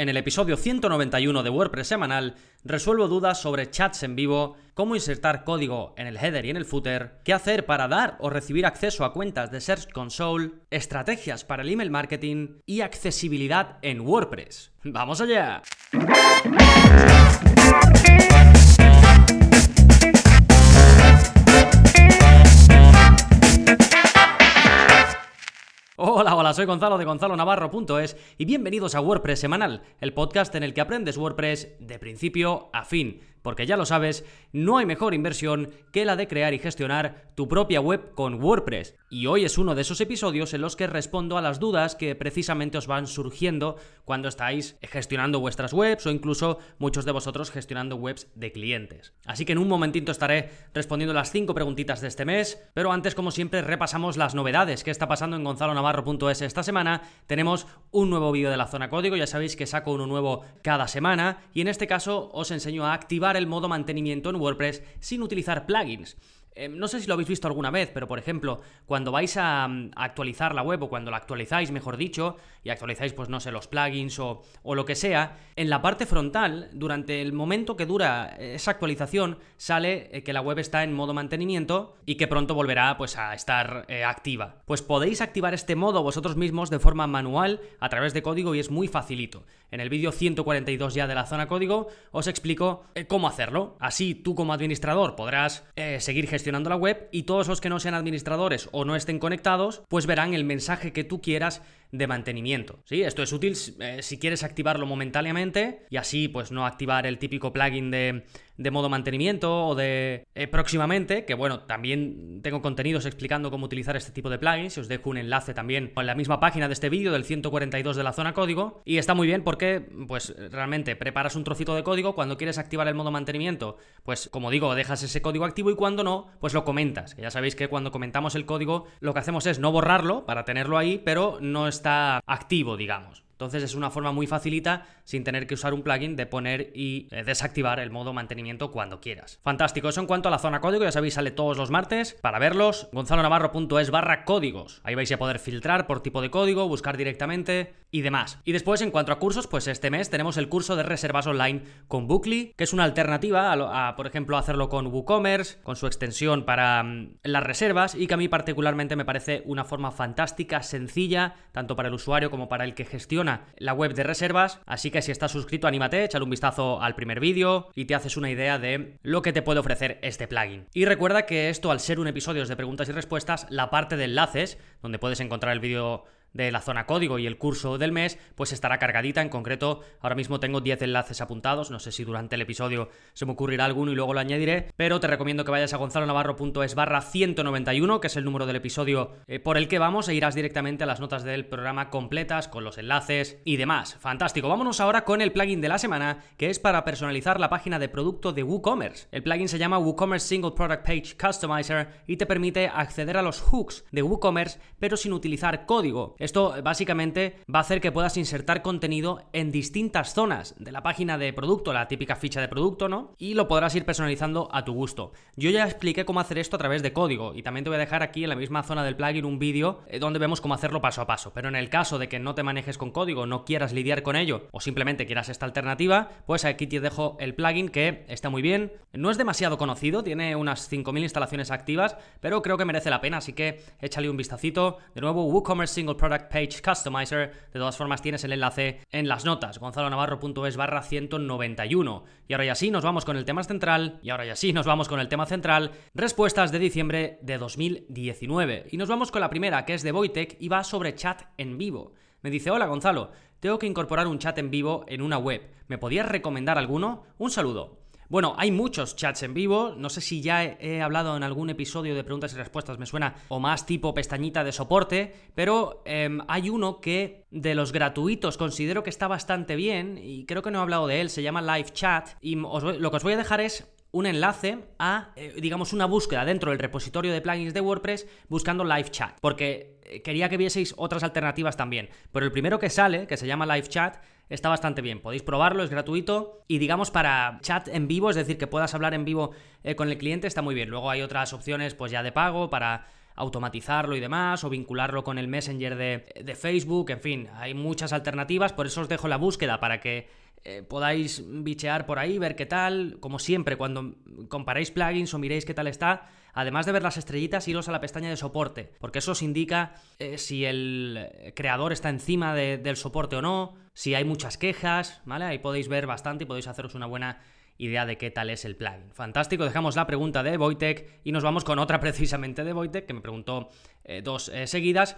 En el episodio 191 de WordPress semanal resuelvo dudas sobre chats en vivo, cómo insertar código en el header y en el footer, qué hacer para dar o recibir acceso a cuentas de Search Console, estrategias para el email marketing y accesibilidad en WordPress. ¡Vamos allá! Hola, hola, soy Gonzalo de Gonzalo Navarro.es y bienvenidos a WordPress Semanal, el podcast en el que aprendes WordPress de principio a fin porque ya lo sabes, no hay mejor inversión que la de crear y gestionar tu propia web con WordPress. Y hoy es uno de esos episodios en los que respondo a las dudas que precisamente os van surgiendo cuando estáis gestionando vuestras webs o incluso muchos de vosotros gestionando webs de clientes. Así que en un momentito estaré respondiendo las 5 preguntitas de este mes, pero antes como siempre repasamos las novedades que está pasando en gonzalonavarro.es esta semana. Tenemos un nuevo vídeo de la zona código, ya sabéis que saco uno nuevo cada semana y en este caso os enseño a activar el modo mantenimiento en WordPress sin utilizar plugins. Eh, no sé si lo habéis visto alguna vez, pero por ejemplo, cuando vais a, mm, actualizar la web o cuando la actualizáis, mejor dicho, y actualizáis, pues no sé, los plugins o, o, lo que sea, en la parte frontal, durante el momento que dura esa actualización, sale eh, que la web está en modo mantenimiento y que pronto volverá pues a estar eh, activa. Pues podéis activar este modo vosotros mismos de forma manual a través de código y es muy facilito. En el vídeo 142 ya de la zona código os explico cómo hacerlo. Así tú como administrador podrás seguir gestionando gestionando la web y todos los que no sean administradores o no estén conectados, pues verán el mensaje que tú quieras de mantenimiento. ¿sí? Esto es útil eh, si quieres activarlo momentáneamente y así pues no activar el típico plugin de, de modo mantenimiento o de eh, próximamente, que bueno, también tengo contenidos explicando cómo utilizar este tipo de plugins, os dejo un enlace también en la misma página de este vídeo del 142 de la zona código y está muy bien porque pues realmente preparas un trocito de código, cuando quieres activar el modo mantenimiento, pues como digo, dejas ese código activo y cuando no, pues lo comentas, que ya sabéis que cuando comentamos el código lo que hacemos es no borrarlo para tenerlo ahí, pero no es está activo, digamos. Entonces es una forma muy facilita, sin tener que usar un plugin, de poner y eh, desactivar el modo mantenimiento cuando quieras. Fantástico, eso en cuanto a la zona código, ya sabéis, sale todos los martes. Para verlos, gonzalonavarro.es barra códigos. Ahí vais a poder filtrar por tipo de código, buscar directamente y demás. Y después, en cuanto a cursos, pues este mes tenemos el curso de reservas online con Bookly, que es una alternativa a, por ejemplo, hacerlo con WooCommerce, con su extensión para mm, las reservas, y que a mí particularmente me parece una forma fantástica, sencilla, tanto para el usuario como para el que gestiona la web de reservas, así que si estás suscrito, anímate, échale un vistazo al primer vídeo y te haces una idea de lo que te puede ofrecer este plugin. Y recuerda que esto, al ser un episodio de preguntas y respuestas, la parte de enlaces, donde puedes encontrar el vídeo de la zona código y el curso del mes, pues estará cargadita. En concreto, ahora mismo tengo 10 enlaces apuntados. No sé si durante el episodio se me ocurrirá alguno y luego lo añadiré. Pero te recomiendo que vayas a gonzalonavarro.es barra 191, que es el número del episodio eh, por el que vamos, e irás directamente a las notas del programa completas con los enlaces y demás. Fantástico. Vámonos ahora con el plugin de la semana, que es para personalizar la página de producto de WooCommerce. El plugin se llama WooCommerce Single Product Page Customizer y te permite acceder a los hooks de WooCommerce, pero sin utilizar código. Esto básicamente va a hacer que puedas insertar contenido en distintas zonas de la página de producto, la típica ficha de producto, ¿no? Y lo podrás ir personalizando a tu gusto. Yo ya expliqué cómo hacer esto a través de código y también te voy a dejar aquí en la misma zona del plugin un vídeo eh, donde vemos cómo hacerlo paso a paso. Pero en el caso de que no te manejes con código, no quieras lidiar con ello o simplemente quieras esta alternativa, pues aquí te dejo el plugin que está muy bien. No es demasiado conocido, tiene unas 5.000 instalaciones activas, pero creo que merece la pena, así que échale un vistacito. De nuevo, WooCommerce Single Product Page Customizer. De todas formas, tienes el enlace en las notas, gonzalonavarro.es barra 191. Y ahora ya sí, nos vamos con el tema central. Y ahora ya sí, nos vamos con el tema central. Respuestas de diciembre de 2019. Y nos vamos con la primera, que es de Voitech y va sobre chat en vivo. Me dice, hola Gonzalo, tengo que incorporar un chat en vivo en una web. ¿Me podías recomendar alguno? Un saludo. Bueno, hay muchos chats en vivo, no sé si ya he, hablado en algún episodio de preguntas y respuestas, me suena, o más tipo pestañita de soporte, pero em, hay uno que de los gratuitos considero que está bastante bien y creo que no he hablado de él, se llama Live Chat y lo que os voy a dejar es un enlace a, eh, digamos, una búsqueda dentro del repositorio de plugins de WordPress buscando Live Chat, porque eh, quería que vieseis otras alternativas también. Pero el primero que sale, que se llama Live Chat, está bastante bien. Podéis probarlo, es gratuito. Y digamos para chat en vivo, es decir, que puedas hablar en vivo eh, con el cliente, está muy bien. Luego hay otras opciones, pues ya de pago, para automatizarlo y demás, o vincularlo con el Messenger de, Facebook, en fin, hay muchas alternativas, por eso os dejo la búsqueda para que eh, podáis bichear por ahí, ver qué tal, como siempre, cuando comparéis plugins o miréis qué tal está, además de ver las estrellitas, iros a la pestaña de soporte, porque eso os indica eh, si el creador está encima del soporte o no, si hay muchas quejas, ¿vale? Ahí podéis ver bastante y podéis haceros una buena idea de qué tal es el plugin. Fantástico, dejamos la pregunta de Wojtek y nos vamos con otra precisamente de Wojtek, que me preguntó eh, dos seguidas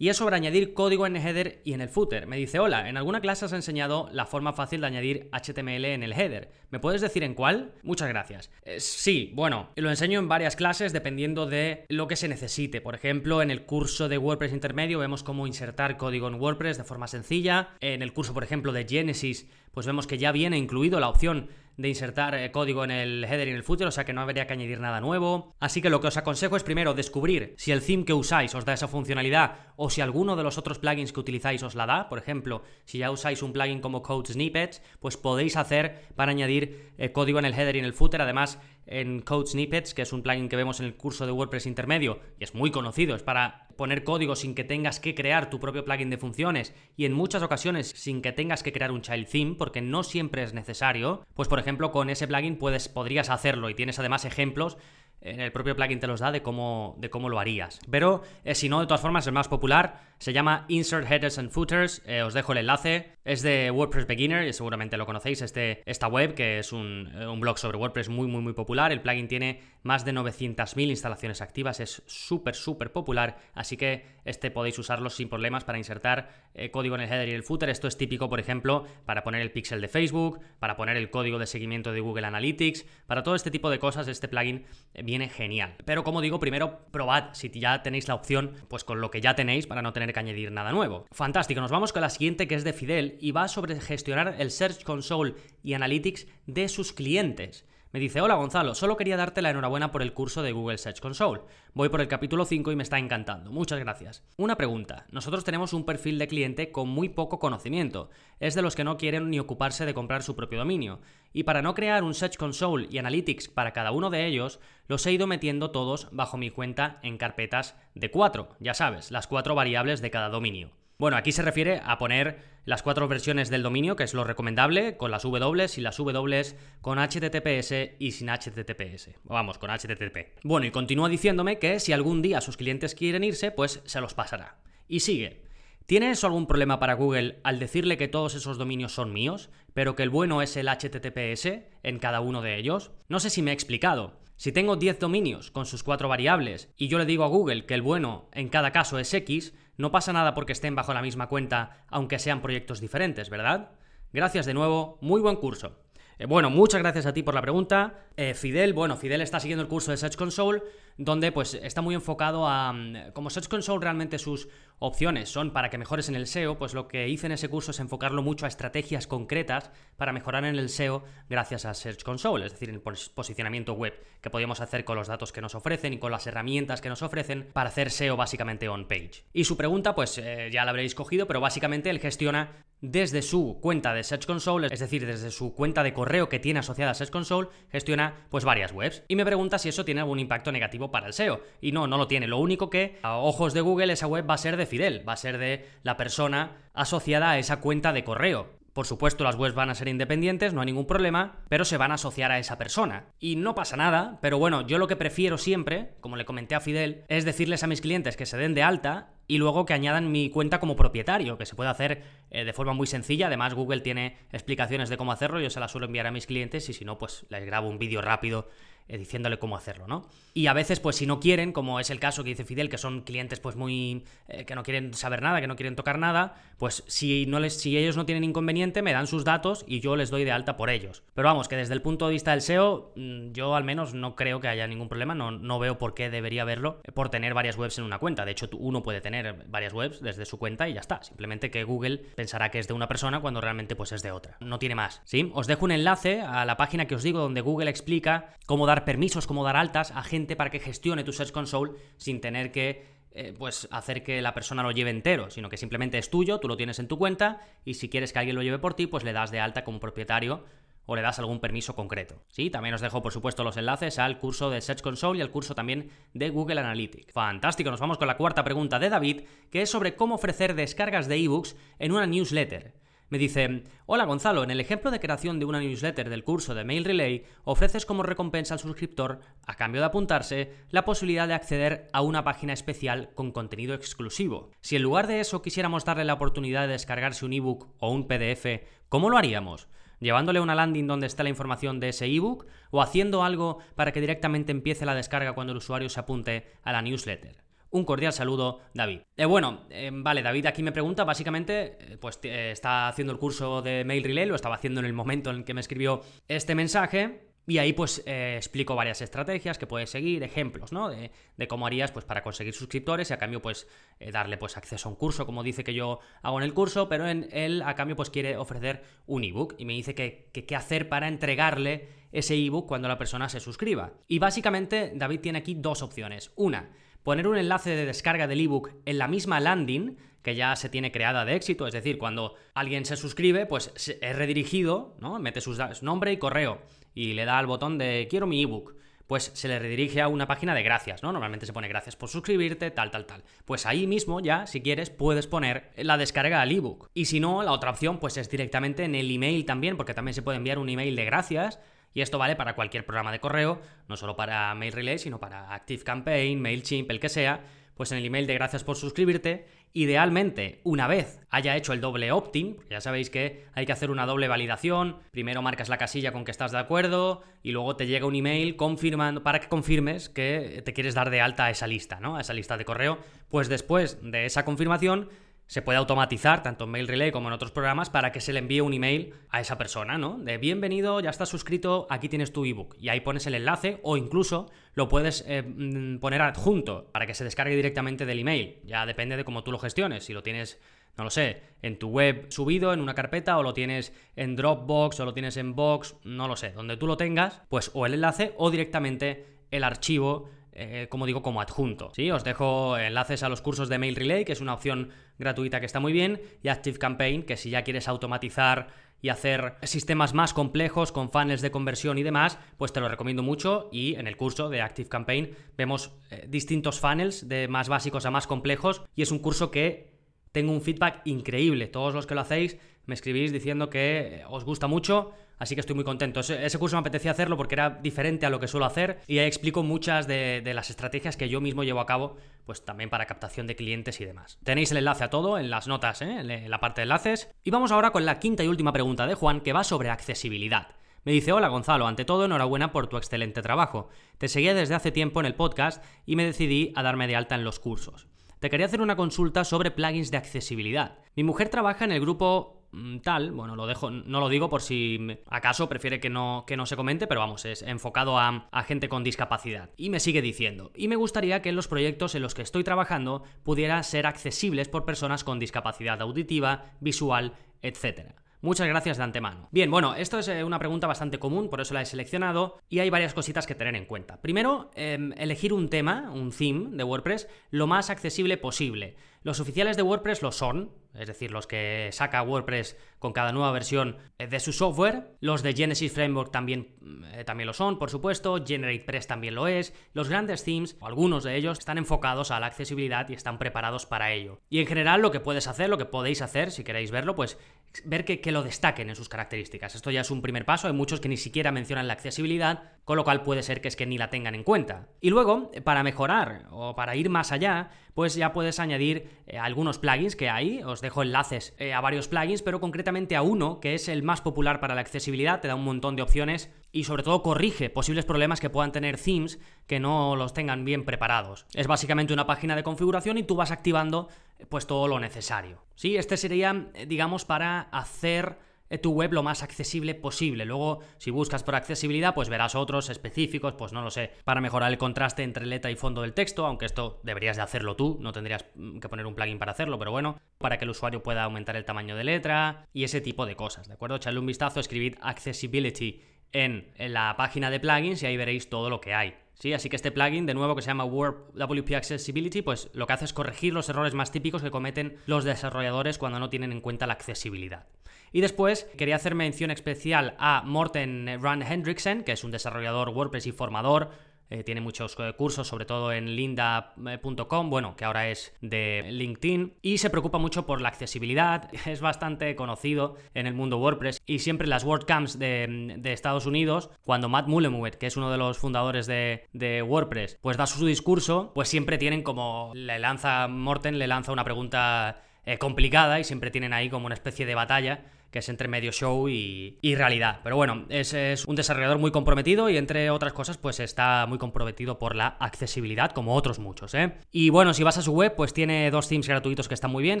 y es sobre añadir código en el header y en el footer. Me dice, hola, en alguna clase has enseñado la forma fácil de añadir HTML en el header. ¿Me puedes decir en cuál? Muchas gracias. Eh, sí, bueno, lo enseño en varias clases dependiendo de lo que se necesite. Por ejemplo, en el curso de WordPress intermedio vemos cómo insertar código en WordPress de forma sencilla. En el curso, por ejemplo, de Genesis, pues vemos que ya viene incluido la opción de insertar eh, código en el header y en el footer, o sea que no habría que añadir nada nuevo. Así que lo que os aconsejo es primero descubrir si el theme que usáis os da esa funcionalidad o si alguno de los otros plugins que utilizáis os la da. Por ejemplo, si ya usáis un plugin como Code Snippets, pues podéis hacer para añadir eh, código en el header y en el footer. Además, en Code Snippets, que es un plugin que vemos en el curso de WordPress intermedio y es muy conocido, es para poner código sin que tengas que crear tu propio plugin de funciones y en muchas ocasiones sin que tengas que crear un child theme, porque no siempre es necesario, pues por ejemplo con ese plugin puedes, podrías hacerlo y tienes además ejemplos en el propio plugin te los da de cómo, de cómo lo harías. Pero eh, si no, de todas formas, el más popular se llama Insert Headers and Footers. Eh, os dejo el enlace. Es de WordPress Beginner y seguramente lo conocéis. Este, esta web, que es un, eh, un blog sobre WordPress muy, muy, muy popular. El plugin tiene más de 900.000 instalaciones activas. Es súper, súper popular. Así que este podéis usarlo sin problemas para insertar código en el header y el footer. Esto es típico, por ejemplo, para poner el pixel de Facebook, para poner el código de seguimiento de Google Analytics. Para todo este tipo de cosas, este plugin viene genial. Pero como digo, primero probad si ya tenéis la opción, pues con lo que ya tenéis para no tener que añadir nada nuevo. Fantástico, nos vamos con la siguiente que es de Fidel y va sobre gestionar el Search Console y Analytics de sus clientes. Me dice, hola Gonzalo, solo quería darte la enhorabuena por el curso de Google Search Console. Voy por el capítulo 5 y me está encantando. Muchas gracias. Una pregunta. Nosotros tenemos un perfil de cliente con muy poco conocimiento. Es de los que no quieren ni ocuparse de comprar su propio dominio. Y para no crear un Search Console y Analytics para cada uno de ellos, los he ido metiendo todos bajo mi cuenta en carpetas de cuatro. Ya sabes, las cuatro variables de cada dominio. Bueno, aquí se refiere a poner las cuatro versiones del dominio, que es lo recomendable, con las W y las W con HTTPS y sin HTTPS. Vamos, con HTTP. Bueno, y continúa diciéndome que si algún día sus clientes quieren irse, pues se los pasará. Y sigue. ¿Tiene eso algún problema para Google al decirle que todos esos dominios son míos, pero que el bueno es el HTTPS en cada uno de ellos? No sé si me he explicado. Si tengo 10 dominios con sus cuatro variables y yo le digo a Google que el bueno en cada caso es X, no pasa nada porque estén bajo la misma cuenta, aunque sean proyectos diferentes, ¿verdad? Gracias de nuevo, muy buen curso. Eh, bueno, muchas gracias a ti por la pregunta. Eh, Fidel, bueno, Fidel está siguiendo el curso de Search Console, donde pues está muy enfocado a... Mm, como Search Console realmente sus opciones son para que mejores en el SEO, pues lo que hice en ese curso es enfocarlo mucho a estrategias concretas para mejorar en el SEO gracias a Search Console, es decir, el posicionamiento web que podíamos hacer con los datos que nos ofrecen y con las herramientas que nos ofrecen para hacer SEO básicamente on-page. Y su pregunta, pues eh, ya la habréis cogido, pero básicamente él gestiona desde su cuenta de Search Console, es decir, desde su cuenta de correo que tiene asociada a Search Console, gestiona pues varias webs. Y me pregunta si eso tiene algún impacto negativo para el SEO. Y no, no lo tiene. Lo único que, a ojos de Google, esa web va a ser de Fidel, va a ser de la persona asociada a esa cuenta de correo. Por supuesto, las webs van a ser independientes, no hay ningún problema, pero se van a asociar a esa persona. Y no pasa nada, pero bueno, yo lo que prefiero siempre, como le comenté a Fidel, es decirles a mis clientes que se den de alta y luego que añadan mi cuenta como propietario, que se puede hacer eh, de forma muy sencilla. Además, Google tiene explicaciones de cómo hacerlo, yo se las suelo enviar a mis clientes y si no, pues les grabo un vídeo rápido eh, diciéndole cómo hacerlo, ¿no? Y a veces, pues si no quieren, como es el caso que dice Fidel, que son clientes pues muy... Eh, que no quieren saber nada, que no quieren tocar nada, pues si, no les, si ellos no tienen inconveniente, me dan sus datos y yo les doy de alta por ellos. Pero vamos, que desde el punto de vista del SEO, mm, yo al menos no creo que haya ningún problema, no, no veo por qué debería haberlo por tener varias webs en una cuenta. De hecho, uno puede tener varias webs desde su cuenta y ya está. Simplemente que Google pensará que es de una persona cuando realmente pues es de otra. No tiene más, ¿sí? Os dejo un enlace a la página que os digo donde Google explica cómo dar permisos, cómo dar altas a gente para que gestione tu Search Console sin tener que eh, pues hacer que la persona lo lleve entero, sino que simplemente es tuyo, tú lo tienes en tu cuenta y si quieres que alguien lo lleve por ti, pues le das de alta como propietario o le das algún permiso concreto. Sí, también os dejo por supuesto los enlaces al curso de Search Console y al curso también de Google Analytics. Fantástico, nos vamos con la cuarta pregunta de David, que es sobre cómo ofrecer descargas de ebooks en una newsletter. Me dice, hola Gonzalo, en el ejemplo de creación de una newsletter del curso de Mail Relay, ofreces como recompensa al suscriptor, a cambio de apuntarse, la posibilidad de acceder a una página especial con contenido exclusivo. Si en lugar de eso quisiéramos darle la oportunidad de descargarse un ebook o un PDF, ¿cómo lo haríamos? Llevándole una landing donde está la información de ese ebook o haciendo algo para que directamente empiece la descarga cuando el usuario se apunte a la newsletter. Un cordial saludo, David. Eh, bueno, eh, vale, David aquí me pregunta, básicamente, eh, pues está haciendo el curso de Mail Relay, lo estaba haciendo en el momento en el que me escribió este mensaje. Y ahí pues explico varias estrategias que puedes seguir, ejemplos, ¿no? De, cómo harías pues para conseguir suscriptores y a cambio pues darle pues acceso a un curso, como dice que yo hago en el curso, pero en él a cambio pues quiere ofrecer un ebook y me dice que qué hacer para entregarle ese ebook cuando la persona se suscriba. Y básicamente David tiene aquí dos opciones. Una, poner un enlace de descarga del ebook en la misma landing que ya se tiene creada de éxito, es decir, cuando alguien se suscribe, pues es redirigido, ¿no? Mete su nombre y correo y le da al botón de quiero mi ebook. Pues se le redirige a una página de gracias, ¿no? Normalmente se pone gracias por suscribirte, tal, tal, tal. Pues ahí mismo ya, si quieres, puedes poner la descarga al ebook. Y si no, la otra opción, pues es directamente en el email también, porque también se puede enviar un email de gracias y esto vale para cualquier programa de correo, no solo para Mail Relay, sino para ActiveCampaign, MailChimp, el que sea. Pues en el email de gracias por suscribirte, idealmente, una vez haya hecho el doble opt-in, ya sabéis que hay que hacer una doble validación, primero marcas la casilla con que estás de acuerdo y luego te llega un email confirmando para que confirmes que te quieres dar de alta a esa lista, ¿no? A esa lista de correo. Pues después de esa confirmación se puede automatizar tanto en Mail Relay como en otros programas para que se le envíe un email a esa persona, ¿no? De bienvenido, ya estás suscrito, aquí tienes tu ebook. Y ahí pones el enlace o incluso lo puedes eh, mm, poner adjunto para que se descargue directamente del email. Ya depende de cómo tú lo gestiones. Si lo tienes no lo sé, en tu web subido en una carpeta o lo tienes en Dropbox o lo tienes en Box, no lo sé, donde tú lo tengas, pues o el enlace o directamente el archivo eh, como digo, como adjunto. ¿sí? Os dejo enlaces a los cursos de Mail Relay, que es una opción gratuita que está muy bien, y Active Campaign, que si ya quieres automatizar y hacer sistemas más complejos con funnels de conversión y demás, pues te lo recomiendo mucho y en el curso de Active Campaign vemos eh, distintos funnels de más básicos a más complejos y es un curso que tengo un feedback increíble. Todos los que lo hacéis me escribís diciendo que os gusta mucho, Así que estoy muy contento. Ese, curso me apetecía hacerlo porque era diferente a lo que suelo hacer y ahí explico muchas de, las estrategias que yo mismo llevo a cabo, pues también para captación de clientes y demás. Tenéis el enlace a todo en las notas, ¿eh? en la parte de enlaces. Y vamos ahora con la quinta y última pregunta de Juan, que va sobre accesibilidad. Me dice, hola Gonzalo, ante todo enhorabuena por tu excelente trabajo. Te seguía desde hace tiempo en el podcast y me decidí a darme de alta en los cursos. Te quería hacer una consulta sobre plugins de accesibilidad. Mi mujer trabaja en el grupo tal, bueno, lo dejo, no lo digo por si acaso prefiere que no, que no se comente, pero vamos, es enfocado a, a gente con discapacidad. Y me sigue diciendo, y me gustaría que los proyectos en los que estoy trabajando pudiera ser accesibles por personas con discapacidad auditiva, visual, etc. Muchas gracias de antemano. Bien, bueno, esto es eh, una pregunta bastante común, por eso la he seleccionado, y hay varias cositas que tener en cuenta. Primero, em, elegir un tema, un theme de WordPress, lo más accesible posible. Los oficiales de WordPress lo son, es decir, los que saca WordPress con cada nueva versión eh, de su software. Los de Genesis Framework también, eh, también lo son, por supuesto. GeneratePress también lo es. Los grandes themes, o algunos de ellos, están enfocados a la accesibilidad y están preparados para ello. Y en general lo que puedes hacer, lo que podéis hacer, si queréis verlo, pues ver que, que lo destaquen en sus características. Esto ya es un primer paso. Hay muchos que ni siquiera mencionan la accesibilidad, con lo cual puede ser que es que ni la tengan en cuenta. Y luego, para mejorar o para ir más allá, pues ya puedes añadir eh, algunos plugins que hay. Dejo enlaces eh, a varios plugins, pero concretamente a uno que es el más popular para la accesibilidad, te da un montón de opciones y sobre todo corrige posibles problemas que puedan tener themes que no los tengan bien preparados. Es básicamente una página de configuración y tú vas activando pues todo lo necesario. Sí, este sería digamos para hacer eh, tu web lo más accesible posible. Luego, si buscas por accesibilidad, pues verás otros específicos, pues no lo sé, para mejorar el contraste entre letra y fondo del texto, aunque esto deberías de hacerlo tú, no tendrías mm, que poner un plugin para hacerlo, pero bueno, para que el usuario pueda aumentar el tamaño de letra y ese tipo de cosas, ¿de acuerdo? Echadle un vistazo, escribid accessibility en la página de plugins y ahí veréis todo lo que hay. ¿sí? Así que este plugin, de nuevo, que se llama WP Accessibility, pues lo que hace es corregir los errores más típicos que cometen los desarrolladores cuando no tienen en cuenta la accesibilidad. Y después quería hacer mención especial a Morten Rand Hendriksen, que es un desarrollador WordPress y formador, eh, tiene muchos eh, cursos, sobre todo en linda.com, bueno, que ahora es de LinkedIn, y se preocupa mucho por la accesibilidad, es bastante conocido en el mundo WordPress, y siempre las WordCamps de, de Estados Unidos, cuando Matt Mullenweg, que es uno de los fundadores de, de, WordPress, pues da su discurso, pues siempre tienen como, le lanza, Morten le lanza una pregunta eh, complicada y siempre tienen ahí como una especie de batalla que es entre medio show y, realidad. Pero bueno, es, un desarrollador muy comprometido y entre otras cosas, pues está muy comprometido por la accesibilidad, como otros muchos, ¿eh? Y bueno, si vas a su web, pues tiene dos themes gratuitos que están muy bien.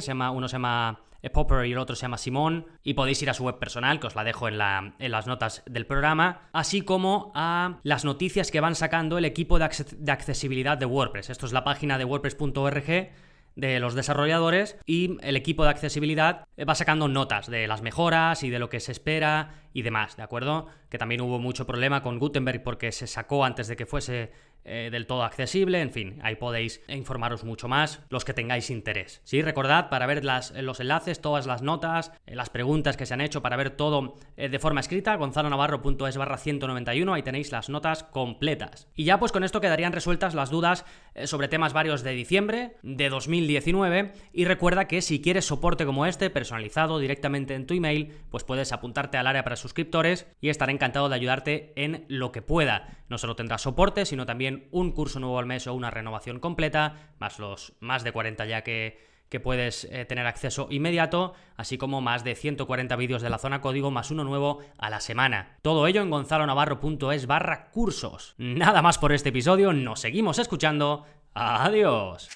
Se llama, uno se llama Popper y el otro se llama Simón. Y podéis ir a su web personal, que os la dejo en, la, en las notas del programa, así como a las noticias que van sacando el equipo de, de accesibilidad de WordPress. Esto es la página de WordPress.org de los desarrolladores y el equipo de accesibilidad va sacando notas de las mejoras y de lo que se espera y demás, ¿de acuerdo? Que también hubo mucho problema con Gutenberg porque se sacó antes de que fuese eh, del todo accesible, en fin, ahí podéis informaros mucho más los que tengáis interés. Sí, recordad para ver las, los enlaces, todas las notas, eh, las preguntas que se han hecho, para ver todo eh, de forma escrita, gonzalonavarro.es barra 191, ahí tenéis las notas completas. Y ya pues con esto quedarían resueltas las dudas sobre temas varios de diciembre de 2019 y recuerda que si quieres soporte como este, personalizado directamente en tu email, pues puedes apuntarte al área para suscriptores y estaré encantado de ayudarte en lo que pueda. No solo tendrás soporte, sino también un curso nuevo al mes o una renovación completa, más los más de 40 ya que, puedes eh, tener acceso inmediato, así como más de 140 vídeos de la zona código más uno nuevo a la semana. Todo ello en gonzalonavarro.es barra cursos. Nada más por este episodio, nos seguimos escuchando. Adiós.